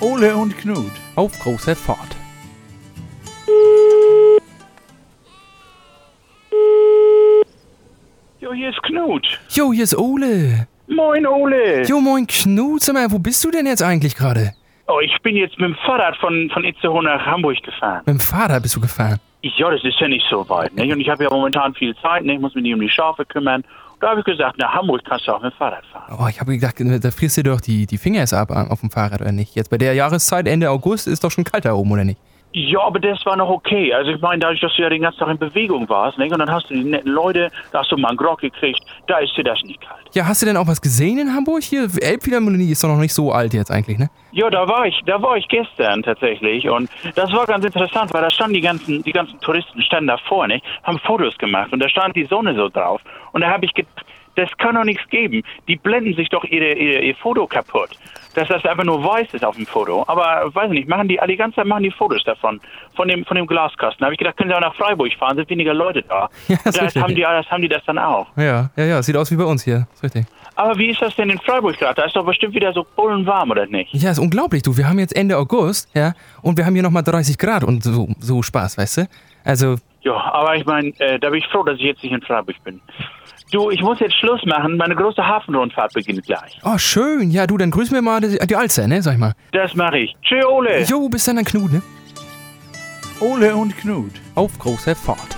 Ole und Knut. Auf große Fahrt. Jo, hier ist Knut. Jo, hier ist Ole. Moin, Ole. Jo, moin Knut. Sag mal, wo bist du denn jetzt eigentlich gerade? Oh, ich bin jetzt mit dem Fahrrad von, von Itzehoe nach Hamburg gefahren. Mit dem Fahrrad bist du gefahren. Ja, das ist ja nicht so weit. Ne? Und ich habe ja momentan viel Zeit. Ne? Ich muss mich nicht um die Schafe kümmern. Da habe ich gesagt, nach Hamburg kannst du auch mit dem Fahrrad fahren. Oh, ich habe gedacht, da frierst du doch die, die Finger ab auf dem Fahrrad, oder nicht? Jetzt bei der Jahreszeit, Ende August, ist doch schon kalt da oben, oder nicht? Ja, aber das war noch okay. Also ich meine, dadurch, dass du ja den ganzen Tag in Bewegung warst, ne? und dann hast du die netten Leute, da hast du mal einen Grog gekriegt, da ist dir das nicht kalt. Ja, hast du denn auch was gesehen in Hamburg? Hier, Elbphilharmonie ist doch noch nicht so alt jetzt eigentlich, ne? Ja, da war ich, da war ich gestern tatsächlich und das war ganz interessant, weil da standen die ganzen, die ganzen Touristen standen da vorne, haben Fotos gemacht und da stand die Sonne so drauf und da habe ich gedacht, das kann doch nichts geben. Die blenden sich doch ihre, ihre, ihr Foto kaputt. Dass das einfach nur weiß ist auf dem Foto. Aber weiß nicht, machen die alle die ganze Zeit machen die Fotos davon, von dem, von dem Glaskasten. Da habe ich gedacht, können sie auch nach Freiburg fahren, sind weniger Leute da. Ja, Und das richtig. haben die, das haben die das dann auch. Ja, ja, ja, sieht aus wie bei uns hier. Ist richtig. Aber wie ist das denn in Freiburg gerade? Da ist doch bestimmt wieder so bullenwarm, oder nicht? Ja, ist unglaublich, du. Wir haben jetzt Ende August, ja, und wir haben hier nochmal 30 Grad und so, so Spaß, weißt du? Also, Ja, aber ich meine, äh, da bin ich froh, dass ich jetzt nicht in Freiburg bin. Du, ich muss jetzt Schluss machen. Meine große Hafenrundfahrt beginnt gleich. oh, schön. Ja, du, dann grüßen wir mal die, die Alster, ne, sag ich mal. Das mache ich. Tschö, Ole. Jo, bis dann, dann Knut, ne? Ole und Knut. Auf große Fahrt.